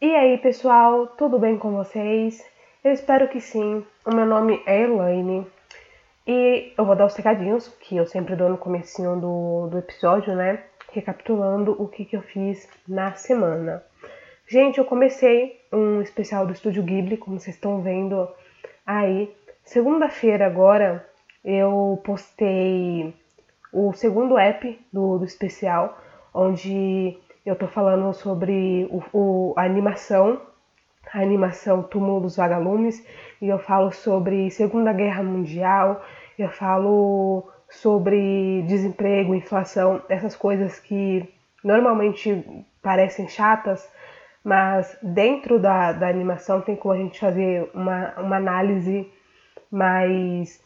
E aí, pessoal, tudo bem com vocês? Eu espero que sim. O meu nome é Elaine e eu vou dar os recadinhos que eu sempre dou no comecinho do, do episódio, né? Recapitulando o que, que eu fiz na semana. Gente, eu comecei um especial do Estúdio Ghibli, como vocês estão vendo aí. Segunda-feira agora eu postei o segundo app do, do especial, onde eu tô falando sobre o, o, a animação, a animação Túmulo dos Vagalumes, e eu falo sobre Segunda Guerra Mundial, eu falo sobre desemprego, inflação, essas coisas que normalmente parecem chatas, mas dentro da, da animação tem como a gente fazer uma, uma análise mais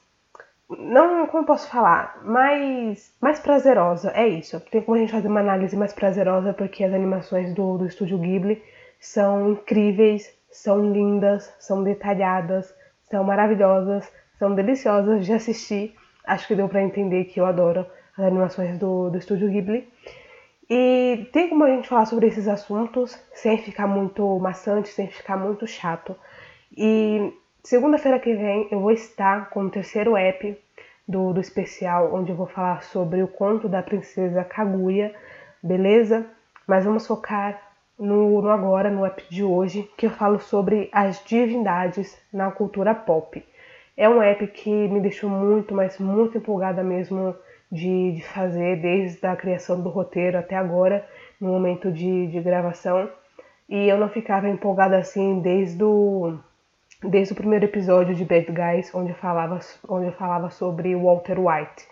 não, como posso falar, mais, mais prazerosa, é isso. Tem como a gente fazer uma análise mais prazerosa porque as animações do, do estúdio Ghibli são incríveis, são lindas, são detalhadas, são maravilhosas, são deliciosas de assistir. Acho que deu para entender que eu adoro as animações do, do estúdio Ghibli. E tem como a gente falar sobre esses assuntos sem ficar muito maçante, sem ficar muito chato. E Segunda-feira que vem eu vou estar com o terceiro app do, do especial, onde eu vou falar sobre o conto da princesa Kaguya, beleza? Mas vamos focar no, no agora, no app de hoje, que eu falo sobre as divindades na cultura pop. É um app que me deixou muito, mas muito empolgada mesmo de, de fazer, desde a criação do roteiro até agora, no momento de, de gravação. E eu não ficava empolgada assim desde o desde o primeiro episódio de Bad Guys, onde eu falava, onde eu falava sobre Walter White.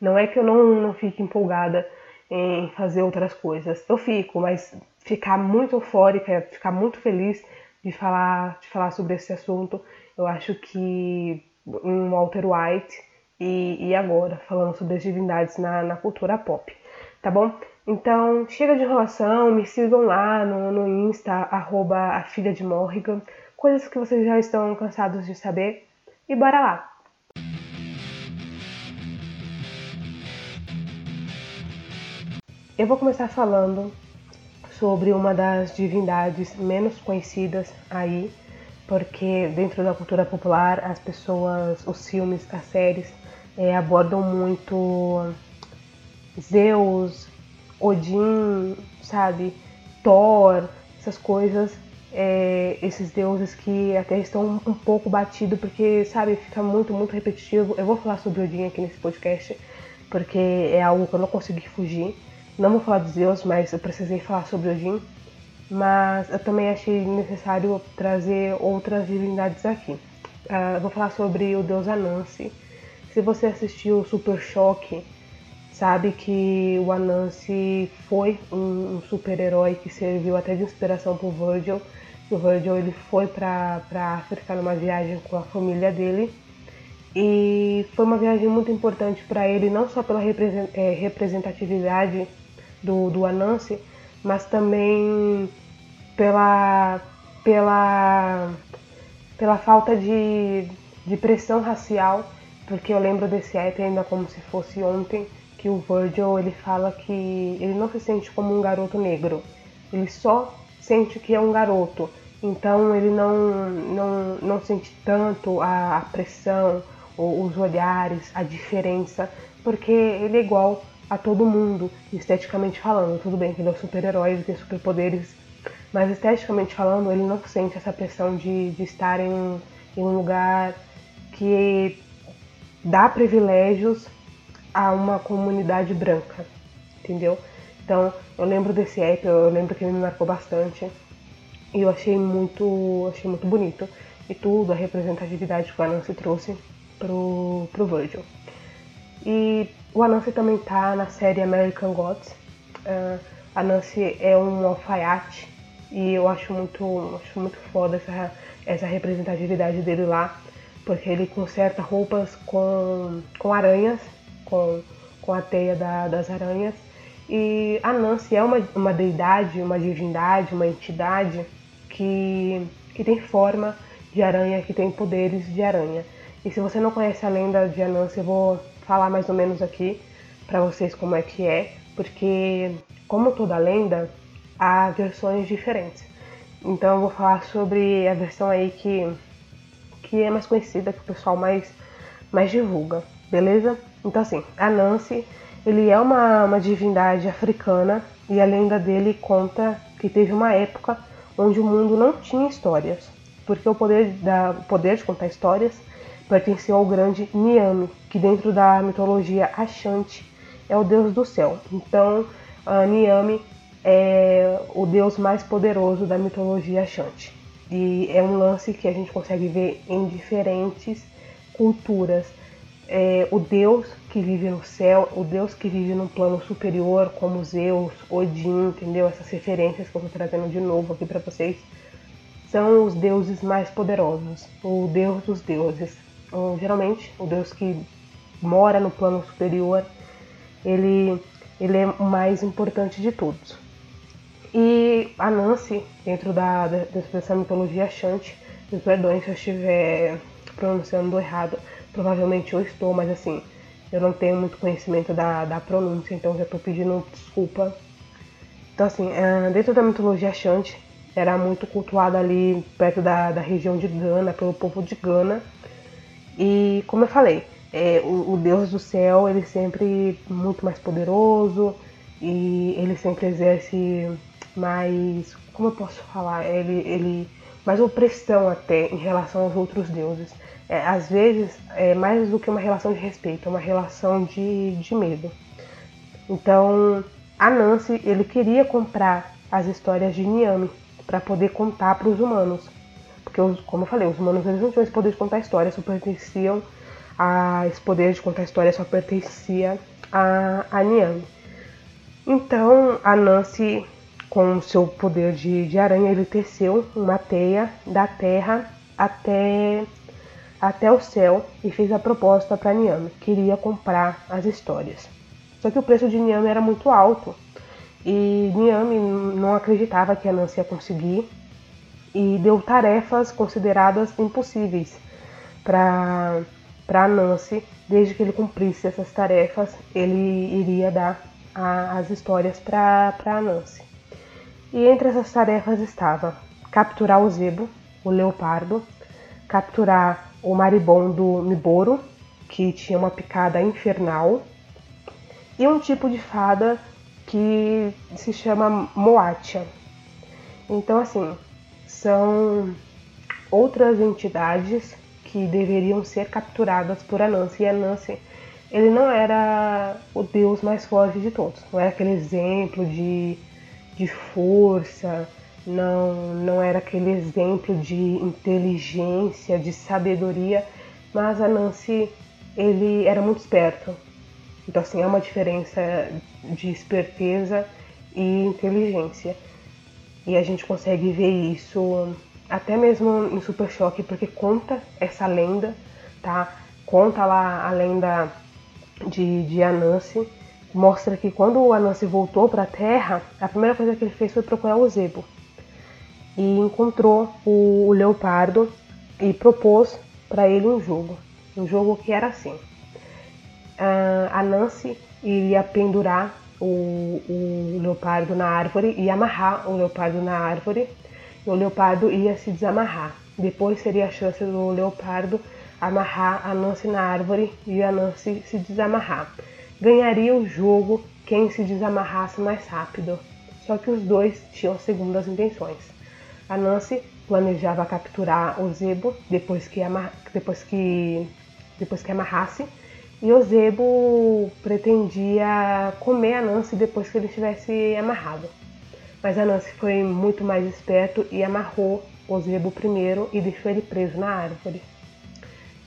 Não é que eu não, não fique empolgada em fazer outras coisas. Eu fico, mas ficar muito eufórica, ficar muito feliz de falar, de falar sobre esse assunto, eu acho que em Walter White e, e agora, falando sobre as divindades na, na cultura pop, tá bom? Então, chega de enrolação, me sigam lá no, no Insta, arroba a filha de Morrigan coisas que vocês já estão cansados de saber e bora lá! Eu vou começar falando sobre uma das divindades menos conhecidas aí, porque dentro da cultura popular as pessoas, os filmes, as séries é, abordam muito Zeus, Odin, sabe, Thor, essas coisas é, esses deuses que até estão um pouco batidos, porque, sabe, fica muito, muito repetitivo. Eu vou falar sobre Odin aqui nesse podcast, porque é algo que eu não consegui fugir. Não vou falar de Zeus, mas eu precisei falar sobre Odin. Mas eu também achei necessário trazer outras divindades aqui. Uh, vou falar sobre o deus Anansi. Se você assistiu Super Choque, sabe que o Anansi foi um, um super-herói que serviu até de inspiração para o Virgil o Virgil ele foi para a África numa viagem com a família dele. E foi uma viagem muito importante para ele, não só pela é, representatividade do, do Anansi, mas também pela, pela, pela falta de, de pressão racial, porque eu lembro desse app ainda como se fosse ontem, que o Virgil ele fala que ele não se sente como um garoto negro, ele só sente que é um garoto então ele não, não, não sente tanto a, a pressão, ou os olhares, a diferença, porque ele é igual a todo mundo, esteticamente falando. Tudo bem que ele é um super-herói, ele tem superpoderes, mas esteticamente falando, ele não sente essa pressão de, de estar em, em um lugar que dá privilégios a uma comunidade branca, entendeu? Então, eu lembro desse app, eu lembro que ele me marcou bastante. E eu achei muito, achei muito bonito. E tudo, a representatividade que o Anansi trouxe pro, pro Virgil. E o Anansi também tá na série American Gods. Uh, a Nancy é um alfaiate e eu acho muito, acho muito foda essa, essa representatividade dele lá, porque ele conserta roupas com, com aranhas, com, com a teia da, das aranhas. E a Nancy é uma, uma deidade, uma divindade, uma entidade que, que tem forma de aranha, que tem poderes de aranha. E se você não conhece a lenda de Anansi, eu vou falar mais ou menos aqui para vocês como é que é, porque como toda lenda, há versões diferentes. Então eu vou falar sobre a versão aí que, que é mais conhecida, que o pessoal mais, mais divulga, beleza? Então assim, a Nancy, ele é uma, uma divindade africana e a lenda dele conta que teve uma época onde o mundo não tinha histórias, porque o poder, da, o poder de contar histórias pertenceu ao grande Niame, que dentro da mitologia Ashanti é o deus do céu. Então, Niame é o deus mais poderoso da mitologia Ashanti. E é um lance que a gente consegue ver em diferentes culturas. É, o deus que vive no céu, o deus que vive no plano superior, como Zeus, Odin, entendeu? Essas referências que eu estou trazendo de novo aqui para vocês são os deuses mais poderosos, o deus dos deuses. Então, geralmente, o deus que mora no plano superior, ele, ele é o mais importante de todos. E a Nancy, dentro da, dessa mitologia Shanti, me perdoem se eu estiver pronunciando errado, provavelmente eu estou, mas assim, eu não tenho muito conhecimento da, da pronúncia, então já estou pedindo desculpa. Então assim, é, dentro da mitologia Shanti, era muito cultuada ali perto da, da região de Gana, pelo povo de Gana. E como eu falei, é, o, o, Deus do céu, ele sempre muito mais poderoso e ele sempre exerce mais, como eu posso falar, ele, ele mais opressão até em relação aos outros deuses. É, às vezes é mais do que uma relação de respeito, é uma relação de, de medo. Então, a Nancy, ele queria comprar as histórias de Niame para poder contar para os humanos. Porque, como eu falei, os humanos eles não tinham esse poder de contar histórias, só pertenciam a esse poder de contar histórias só pertencia a, a Niame. Então, a Nancy com o seu poder de, de aranha, ele teceu uma teia da terra até, até o céu e fez a proposta para Niame. Queria comprar as histórias. Só que o preço de Niame era muito alto e Niame não acreditava que a Nancy ia conseguir e deu tarefas consideradas impossíveis para para Nancy. Desde que ele cumprisse essas tarefas, ele iria dar a, as histórias para Nancy. E entre essas tarefas estava capturar o zebo, o leopardo, capturar o maribondo Miboro, que tinha uma picada infernal, e um tipo de fada que se chama Moatia. Então, assim, são outras entidades que deveriam ser capturadas por Anansi. E Anansi, ele não era o deus mais forte de todos, não era aquele exemplo de de força, não, não era aquele exemplo de inteligência, de sabedoria, mas a Nancy ele era muito esperto. Então assim, é uma diferença de esperteza e inteligência. E a gente consegue ver isso até mesmo em Super Choque, porque conta essa lenda, tá? Conta lá a lenda de, de Anansi, mostra que quando o Anansi voltou para a Terra, a primeira coisa que ele fez foi procurar o Zebo. E encontrou o, o leopardo e propôs para ele um jogo. Um jogo que era assim. a Nancy iria pendurar o, o leopardo na árvore e amarrar o leopardo na árvore. E o leopardo ia se desamarrar. Depois seria a chance do leopardo amarrar a Nancy na árvore e a Nancy se desamarrar ganharia o jogo quem se desamarrasse mais rápido. Só que os dois tinham segundas intenções. A Nancy planejava capturar o Zebo depois que, depois que, depois que amarrasse, e o Zebo pretendia comer a Nancy depois que ele estivesse amarrado. Mas a Nancy foi muito mais esperto e amarrou o Zebo primeiro e deixou ele preso na árvore.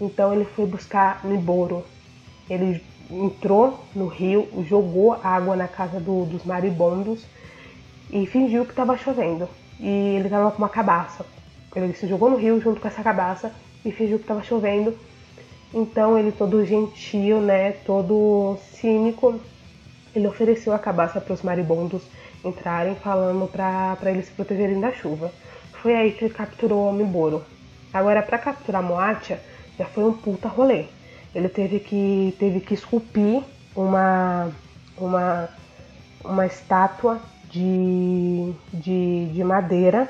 Então ele foi buscar Niboro. Ele entrou no rio, jogou água na casa do, dos maribondos e fingiu que estava chovendo. E ele estava com uma cabaça. Ele se jogou no rio junto com essa cabaça e fingiu que estava chovendo. Então ele todo gentil, né, todo cínico, ele ofereceu a cabaça para os maribondos entrarem, falando para eles se protegerem da chuva. Foi aí que ele capturou o Miboro. Agora, para capturar Moatia, já foi um puta rolê ele teve que, teve que esculpir uma, uma, uma estátua de, de, de madeira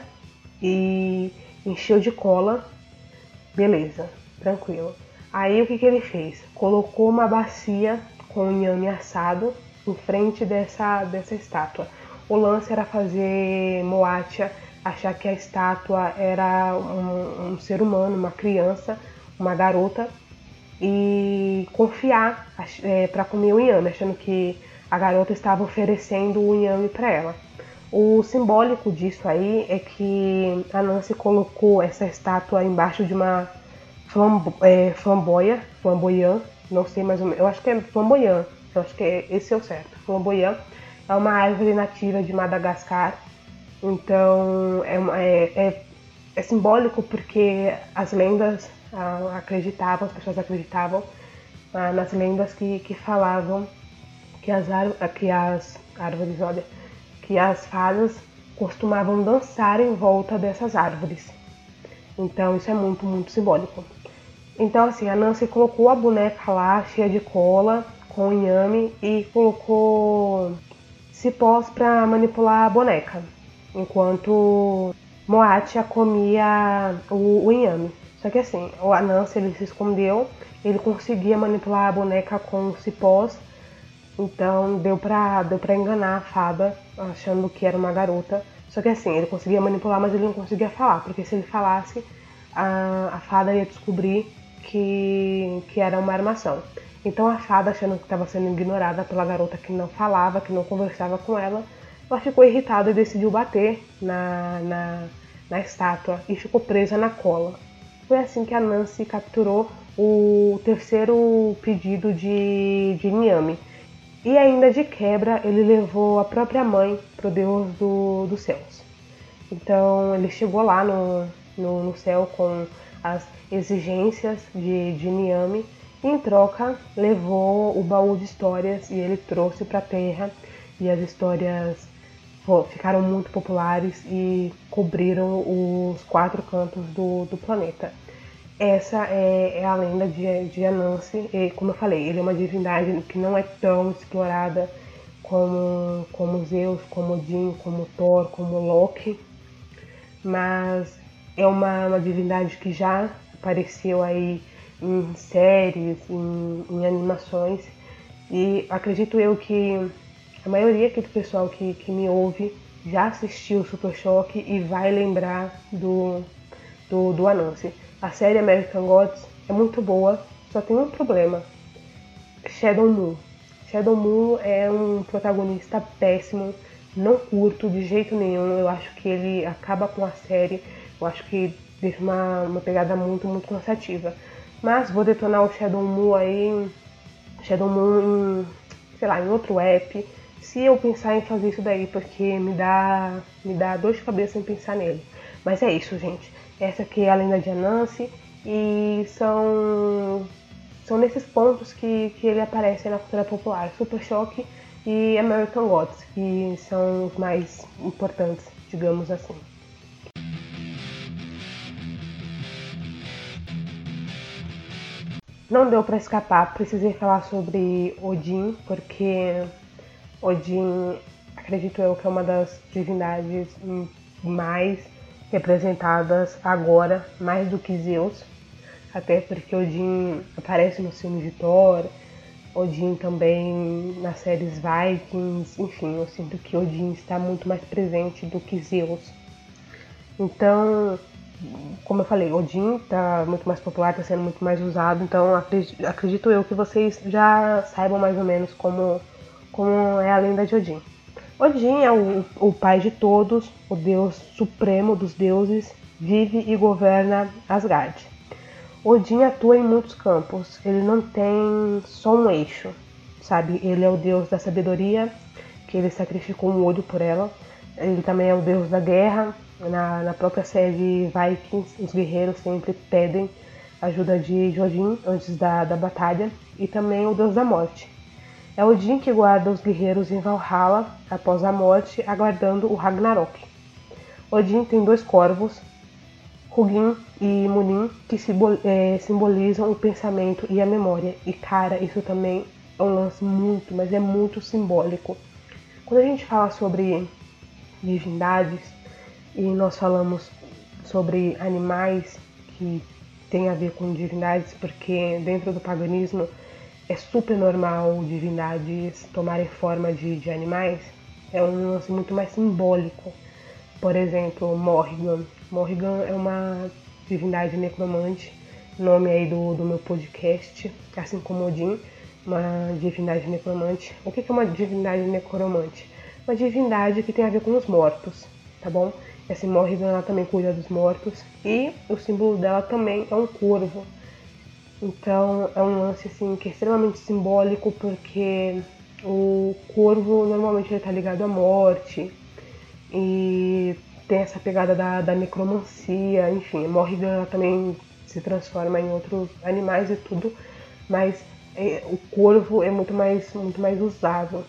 e encheu de cola. Beleza, tranquilo. Aí o que, que ele fez? Colocou uma bacia com inhame assado em frente dessa, dessa estátua. O lance era fazer Moatia achar que a estátua era um, um ser humano, uma criança, uma garota, e confiar é, para comer o inhame, achando que a garota estava oferecendo o inhame para ela. O simbólico disso aí é que a Nancy colocou essa estátua embaixo de uma flambo, é, flamboia, flamboyant, não sei mais ou menos, eu acho que é flamboyant, eu acho que é, esse é o certo. Flamboyant é uma árvore nativa de Madagascar, então é, é, é, é simbólico porque as lendas acreditavam, as pessoas acreditavam ah, nas lendas que, que falavam que as, que as árvores, olha, que as fadas costumavam dançar em volta dessas árvores. Então isso é muito, muito simbólico. Então assim, a Nancy colocou a boneca lá cheia de cola, com inhame e colocou cipós para manipular a boneca, enquanto Moatia comia o, o inhame. Só que assim, o Anansi ele se escondeu, ele conseguia manipular a boneca com cipós, então deu pra, deu pra enganar a fada, achando que era uma garota. Só que assim, ele conseguia manipular, mas ele não conseguia falar, porque se ele falasse, a, a fada ia descobrir que, que era uma armação. Então a fada, achando que estava sendo ignorada pela garota que não falava, que não conversava com ela, ela ficou irritada e decidiu bater na, na, na estátua e ficou presa na cola. Foi assim que a Nancy capturou o terceiro pedido de, de Niame. E ainda de quebra, ele levou a própria mãe para o Deus do, dos céus. Então ele chegou lá no, no, no céu com as exigências de, de Niame e em troca levou o baú de histórias e ele trouxe para a Terra e as histórias ficaram muito populares e cobriram os quatro cantos do, do planeta. Essa é, é, a lenda de, de Anansi, e como eu falei, ele é uma divindade que não é tão explorada como, como Zeus, como Odin, como Thor, como Loki, mas é uma, uma divindade que já apareceu aí em séries, em, em animações, e acredito eu que a maioria aqui do pessoal que, que me ouve já assistiu Super Choque e vai lembrar do, do, do Anansi. A série American Gods é muito boa, só tem um problema. Shadow Moon. Shadow Moon é um protagonista péssimo, não curto de jeito nenhum. Eu acho que ele acaba com a série. Eu acho que deixa uma, uma pegada muito, muito cansativa. Mas vou detonar o Shadow Moon aí. Shadow Moon em, sei lá, em outro app se eu pensar em fazer isso daí, porque me dá, me dá dor de cabeça em pensar nele. Mas é isso, gente. Essa aqui é a lenda de Anansi e são, são nesses pontos que, que ele aparece na cultura popular. Super Choque e American Gods, que são os mais importantes, digamos assim. Não deu para escapar, precisei falar sobre Odin, porque Odin, acredito eu, que é uma das divindades mais representadas agora, mais do que Zeus. Até porque Odin aparece no filme de Thor, Odin também nas séries Vikings, enfim, eu sinto que Odin está muito mais presente do que Zeus. Então, como eu falei, Odin está muito mais popular, está sendo muito mais usado, então acredito, acredito eu que vocês já saibam mais ou menos como como é a lenda de Odin. Odin é o, o pai de todos, o deus supremo dos deuses, vive e governa Asgard. Odin atua em muitos campos, ele não tem só um eixo, sabe? Ele é o deus da sabedoria, que ele sacrificou um olho por ela. Ele também é o deus da guerra. Na, na própria série Vikings, os guerreiros sempre pedem ajuda de Odin antes da, da batalha. E também o deus da morte. É Odin que guarda os guerreiros em Valhalla após a morte, aguardando o Ragnarok. Odin tem dois corvos, Hugin e Munin, que é, simbolizam o pensamento e a memória. E cara, isso também é um lance muito, mas é muito simbólico. Quando a gente fala sobre divindades e nós falamos sobre animais que tem a ver com divindades, porque dentro do paganismo é super normal divindades tomarem forma de, de animais. É um lance muito mais simbólico. Por exemplo, Morrigan. Morrigan é uma divindade necromante, nome aí do, do meu podcast, assim como Odin, uma divindade necromante. O que é uma divindade necromante? Uma divindade que tem a ver com os mortos, tá bom? Essa Morrigan ela também cuida dos mortos e o símbolo dela também é um corvo. Então é um lance assim que é extremamente simbólico porque o corvo normalmente está ligado à morte e tem essa pegada da, da necromancia, enfim, Morrigan também se transforma em outros animais e tudo, mas é, o corvo é muito mais, muito mais usável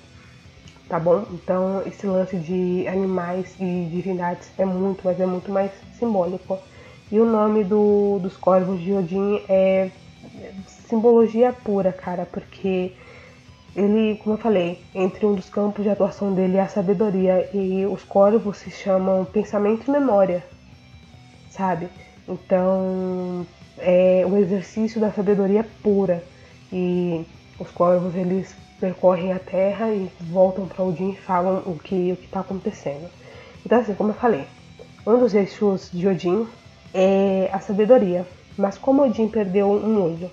tá bom? Então esse lance de animais e divindades é muito, mas é muito mais simbólico. E o nome do, dos corvos de Odin é simbologia pura, cara, porque ele, como eu falei, entre um dos campos de atuação dele é a sabedoria e os corvos se chamam pensamento e memória, sabe? Então é um exercício da sabedoria pura e os corvos eles percorrem a Terra e voltam para Odin e falam o que o está acontecendo. Então, assim, como eu falei, um dos eixos de Odin é a sabedoria. Mas como Odin perdeu um olho,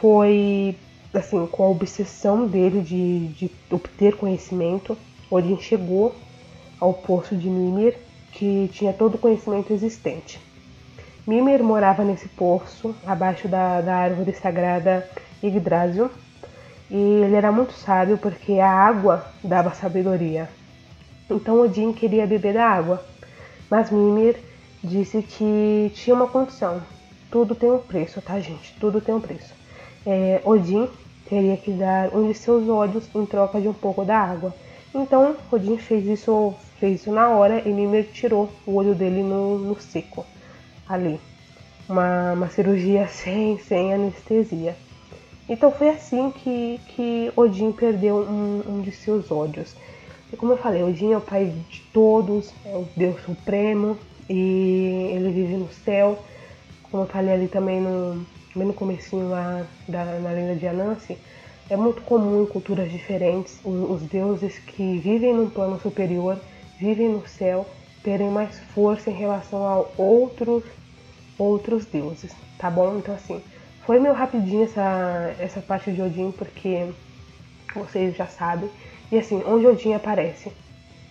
foi assim, com a obsessão dele de, de obter conhecimento, Odin chegou ao poço de Mimir, que tinha todo o conhecimento existente. Mimir morava nesse poço, abaixo da, da árvore sagrada Yggdrasil, e ele era muito sábio porque a água dava sabedoria. Então Odin queria beber da água, mas Mimir disse que tinha uma condição. Tudo tem um preço, tá, gente? Tudo tem um preço. É, Odin teria que dar um de seus olhos em troca de um pouco da água. Então Odin fez isso, fez isso na hora e Mimir tirou o olho dele no, no seco, ali. Uma, uma cirurgia sem, sem anestesia. Então foi assim que, que Odin perdeu um, um de seus ódios. E como eu falei, Odin é o pai de todos, é o Deus Supremo e ele vive no céu. Como falei ali também no, também no comecinho lá da, na lenda de Anansi, é muito comum em culturas diferentes os, os deuses que vivem num plano superior, vivem no céu, terem mais força em relação a outros, outros deuses, tá bom? Então assim, foi meio rapidinho essa, essa parte de Odin, porque vocês já sabem. E assim, onde Odin aparece?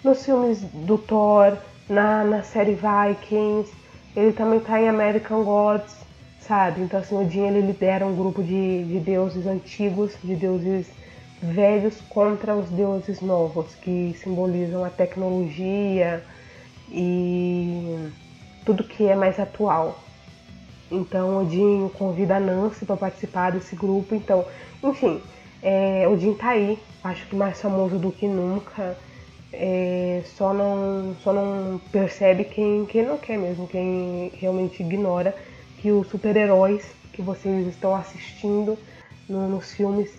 Nos filmes do Thor, na, na série Vikings, ele também tá em American Gods, sabe? Então assim, Odin ele lidera um grupo de, de deuses antigos, de deuses velhos contra os deuses novos, que simbolizam a tecnologia e tudo que é mais atual. Então Odin convida a Nancy para participar desse grupo. Então, enfim, é, Odin tá aí, acho que mais famoso do que nunca. É, só, não, só não percebe quem, quem não quer mesmo, quem realmente ignora que os super-heróis que vocês estão assistindo no, nos filmes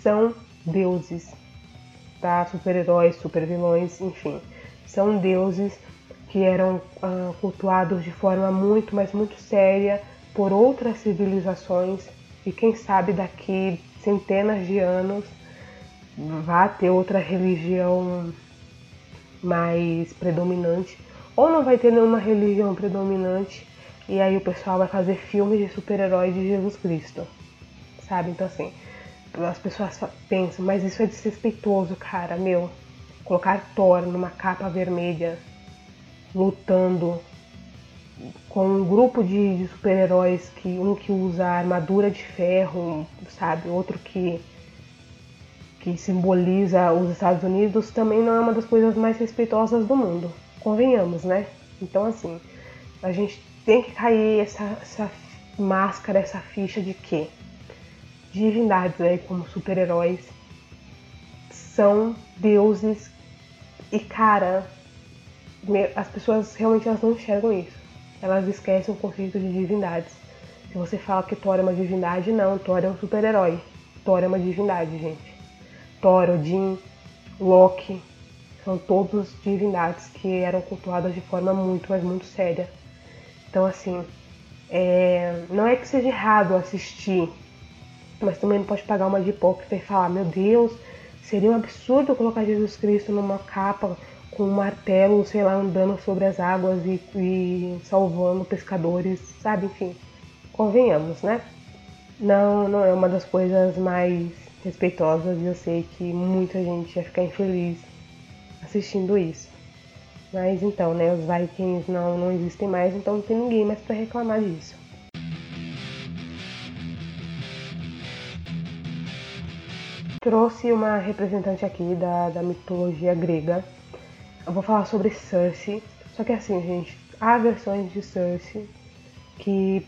são deuses, tá? Super-heróis, super-vilões, enfim, são deuses que eram uh, cultuados de forma muito, mas muito séria por outras civilizações e quem sabe daqui centenas de anos vá ter outra religião mais predominante ou não vai ter nenhuma religião predominante e aí o pessoal vai fazer filmes de super-heróis de Jesus Cristo, sabe? Então assim, as pessoas pensam, mas isso é desrespeitoso, cara, meu. Colocar Thor numa capa vermelha lutando com um grupo de, de super-heróis que um que usa armadura de ferro, sabe, outro que que simboliza os Estados Unidos, também não é uma das coisas mais respeitosas do mundo. Convenhamos, né? Então assim, a gente tem que cair essa, essa máscara, essa ficha de que divindades aí como super-heróis são deuses e cara, as pessoas realmente elas não enxergam isso. Elas esquecem o conceito de divindades. Se você fala que Thor é uma divindade, não, Thor é um super-herói. Thor é uma divindade, gente. Thor, Odin, Loki, são todos divindades que eram cultuadas de forma muito, mas muito séria. Então, assim, é, não é que seja errado assistir, mas também não pode pagar uma de hipócrita e falar: meu Deus, seria um absurdo colocar Jesus Cristo numa capa com um martelo, sei lá, andando sobre as águas e, e salvando pescadores, sabe? Enfim, convenhamos, né? Não, não é uma das coisas mais respeitosas e eu sei que muita gente ia ficar infeliz assistindo isso. Mas então, né, os Vikings não, não existem mais, então não tem ninguém mais para reclamar disso. Trouxe uma representante aqui da, da mitologia grega. Eu vou falar sobre Cersei. Só que assim, gente, há versões de Cersei que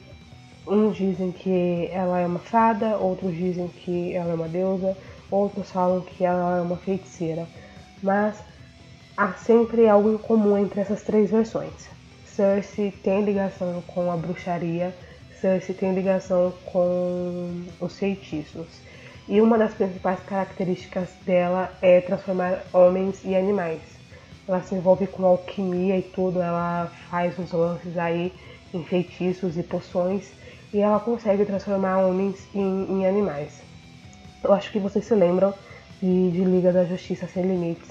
uns dizem que ela é uma fada, outros dizem que ela é uma deusa, outros falam que ela é uma feiticeira. Mas há sempre algo em comum entre essas três versões. Cersei tem ligação com a bruxaria, Cersei tem ligação com os feitiços. E uma das principais características dela é transformar homens e animais. Ela se envolve com alquimia e tudo, ela faz uns lances aí em feitiços e poções e ela consegue transformar homens em, em animais. Eu acho que vocês se lembram de, de Liga da Justiça Sem Limites.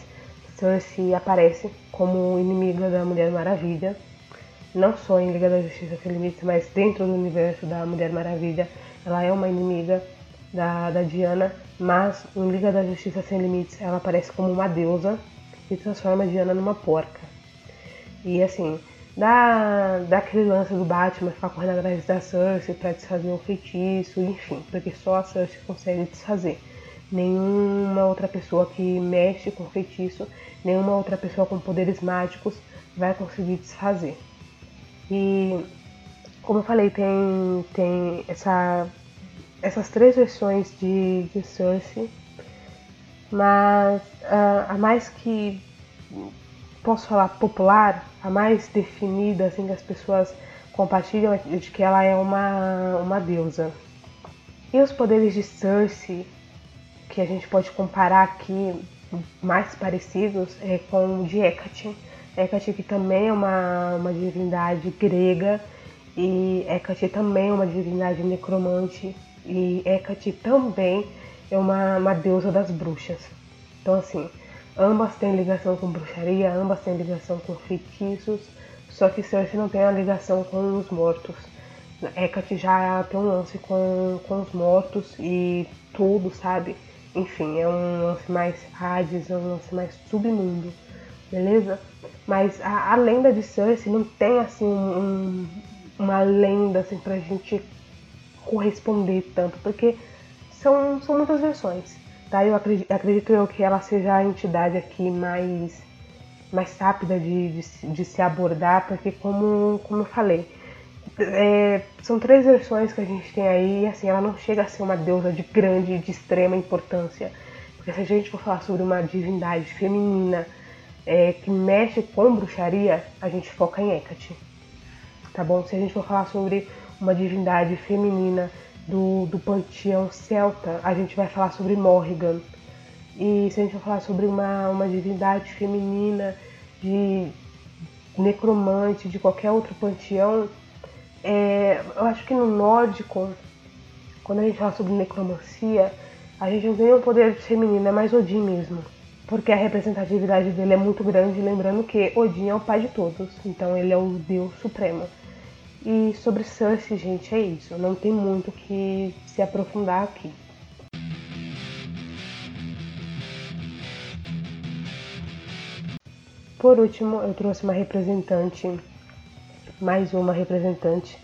Cersei aparece como inimiga da Mulher Maravilha, não só em Liga da Justiça Sem Limites, mas dentro do universo da Mulher Maravilha, ela é uma inimiga da, da Diana, mas em Liga da Justiça Sem Limites ela aparece como uma deusa e transforma a Diana numa porca. E assim, da, daquele lance do Batman ficar correndo atrás da Cersei para desfazer o feitiço, enfim, porque só a Cersei consegue desfazer. Nenhuma outra pessoa que mexe com feitiço, nenhuma outra pessoa com poderes mágicos vai conseguir desfazer. E como eu falei, tem, tem essa, essas três versões de, de Cersei, mas uh, a mais que posso falar popular, a mais definida, assim, que as pessoas compartilham, é de que ela é uma, uma deusa. E os poderes de Cersei, que a gente pode comparar aqui, mais parecidos, é com o de Hecate. Hecate que também é uma, uma divindade grega, e Hecate também é uma divindade necromante, e Hecate também é uma, uma deusa das bruxas. Então, assim, Ambas têm ligação com bruxaria, ambas têm ligação com feitiços, só que Cersei não tem a ligação com os mortos. Hecate já tem um lance com, com os mortos e tudo, sabe? Enfim, é um lance mais Hades, é um lance mais submundo, beleza? Mas a, a lenda de Cersei não tem assim um, uma lenda assim pra gente corresponder tanto, porque são, são muitas versões. Tá? Eu acredito, eu que ela seja a entidade aqui mais, mais rápida de, de, de se abordar, porque como, como eu falei, é, são três versões que a gente tem aí, e assim, ela não chega a ser uma deusa de grande, de extrema importância. Porque se a gente for falar sobre uma divindade feminina é, que mexe com bruxaria, a gente foca em Hecate. Tá bom? Se a gente for falar sobre uma divindade feminina do, do panteão celta, a gente vai falar sobre Morrigan. E se a gente for falar sobre uma, uma divindade feminina, de necromante, de qualquer outro panteão, é, eu acho que no nórdico, quando a gente fala sobre necromancia, a gente não tem um poder feminino, é mais Odin mesmo. Porque a representatividade dele é muito grande, lembrando que Odin é o pai de todos, então ele é o deus supremo. E sobre Cersei, gente, é isso. Não tem muito que se aprofundar aqui. Por último, eu trouxe uma representante, mais uma representante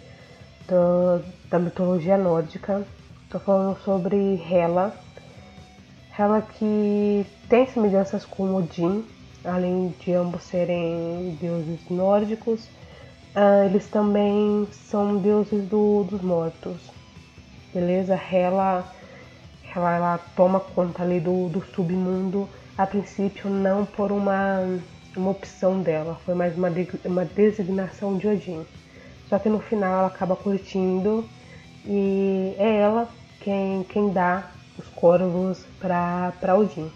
do, da mitologia nórdica. Estou falando sobre Hela. Hela que tem semelhanças com Odin, além de ambos serem deuses nórdicos ah, eles também são deuses do, dos mortos. Beleza? Ela, ela, ela toma conta ali do, do submundo, a princípio não por uma, uma opção dela, foi mais uma, de, uma designação de Odin. Só que no final ela acaba curtindo e é ela quem, quem dá os corvos para Odin.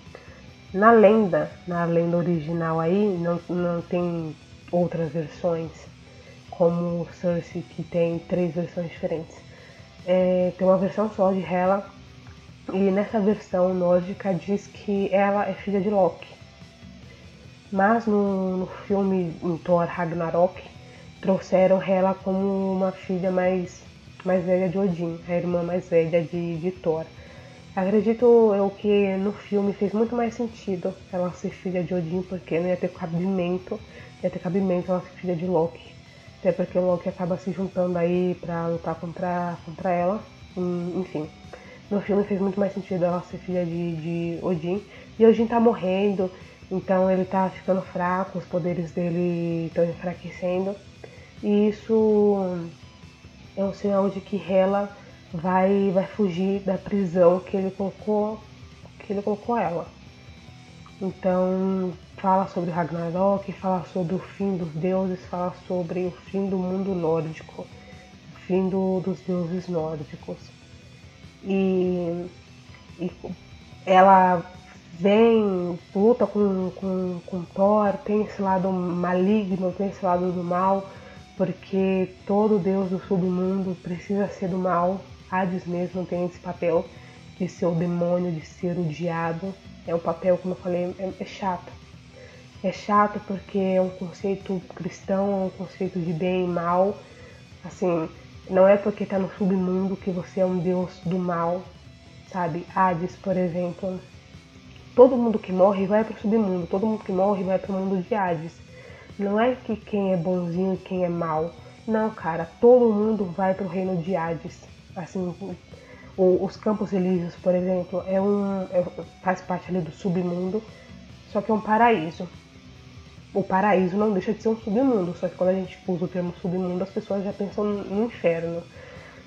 Na lenda, na lenda original aí, não, não tem outras versões como Cersei, que tem três versões diferentes. É, tem uma versão só de Hela, e nessa versão nórdica diz que ela é filha de Loki. Mas no, no filme em Thor Ragnarok, trouxeram Hela como uma filha mais, mais velha de Odin, a irmã mais velha de, de Thor. Acredito eu que no filme fez muito mais sentido ela ser filha de Odin, porque não ia ter cabimento, ia ter cabimento ela ser filha de Loki. Até porque o Loki acaba se juntando aí pra lutar contra, contra ela. Enfim. No filme fez muito mais sentido ela ser filha de, de Odin. E Odin tá morrendo, então ele tá ficando fraco, os poderes dele estão enfraquecendo. E isso é um sinal de que Hela vai, vai fugir da prisão que ele colocou, que ele colocou ela. Então fala sobre Ragnarok, fala sobre o fim dos deuses, fala sobre o fim do mundo nórdico, o fim do, dos deuses nórdicos. E, e ela vem, luta com, com, com Thor, tem esse lado maligno, tem esse lado do mal, porque todo deus do submundo precisa ser do mal. Hades mesmo tem esse papel de ser o demônio, de ser o diabo. É um papel, como eu falei, é, é chato. É chato porque é um conceito cristão, é um conceito de bem e mal. Assim, não é porque tá no submundo que você é um deus do mal, sabe? Hades, por exemplo. Todo mundo que morre vai pro submundo, todo mundo que morre vai pro mundo de Hades. Não é que quem é bonzinho e quem é mal. Não, cara, todo mundo vai pro reino de Hades. Assim, o, os Campos Elíseos, por exemplo, é um, é, faz parte ali do submundo, só que é um paraíso. O paraíso não deixa de ser um submundo, só que quando a gente usa o termo submundo, as pessoas já pensam no inferno.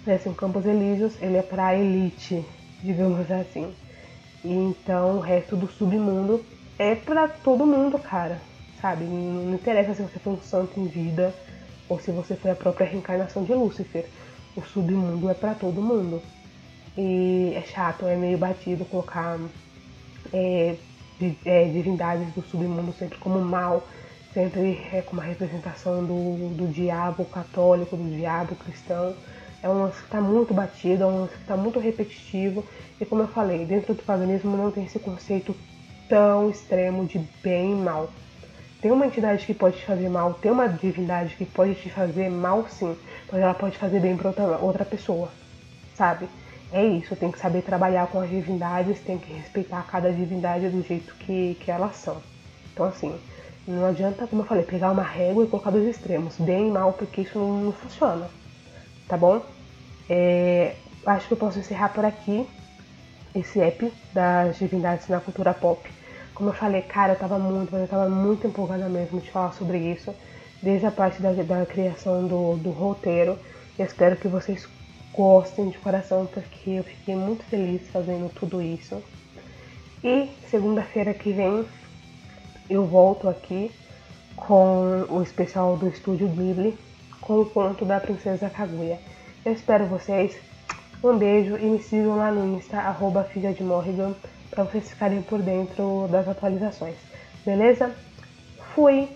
Né? Assim, o Campos Elíseos, ele é para a elite, digamos assim. E então o resto do submundo é para todo mundo, cara sabe? Não, não interessa se você foi um santo em vida ou se você foi a própria reencarnação de Lúcifer. O submundo é para todo mundo. E é chato, é meio batido colocar é, é, divindades do submundo sempre como mal, sempre é como a representação do, do diabo católico, do diabo cristão. É um lance que está muito batido, é um lance que está muito repetitivo. E como eu falei, dentro do paganismo não tem esse conceito tão extremo de bem e mal. Tem uma entidade que pode te fazer mal, tem uma divindade que pode te fazer mal sim, mas ela pode fazer bem para outra, outra pessoa, sabe? É isso, tem que saber trabalhar com as divindades, tem que respeitar cada divindade do jeito que, que elas são. Então assim, não adianta, como eu falei, pegar uma régua e colocar dois extremos, bem e mal, porque isso não, não funciona, tá bom? É, acho que eu posso encerrar por aqui esse app das divindades na cultura pop. Como eu falei, cara, eu tava muito, eu tava muito empolgada mesmo de falar sobre isso, desde a parte da, da criação do, do roteiro. Eu espero que vocês gostem de coração, porque eu fiquei muito feliz fazendo tudo isso. E segunda-feira que vem eu volto aqui com o especial do Estúdio Ghibli, com o conto da Princesa Kaguya. Eu espero vocês. Um beijo e me sigam lá no Insta, arroba filha de Morrigan para vocês ficarem por dentro das atualizações. Beleza? Fui!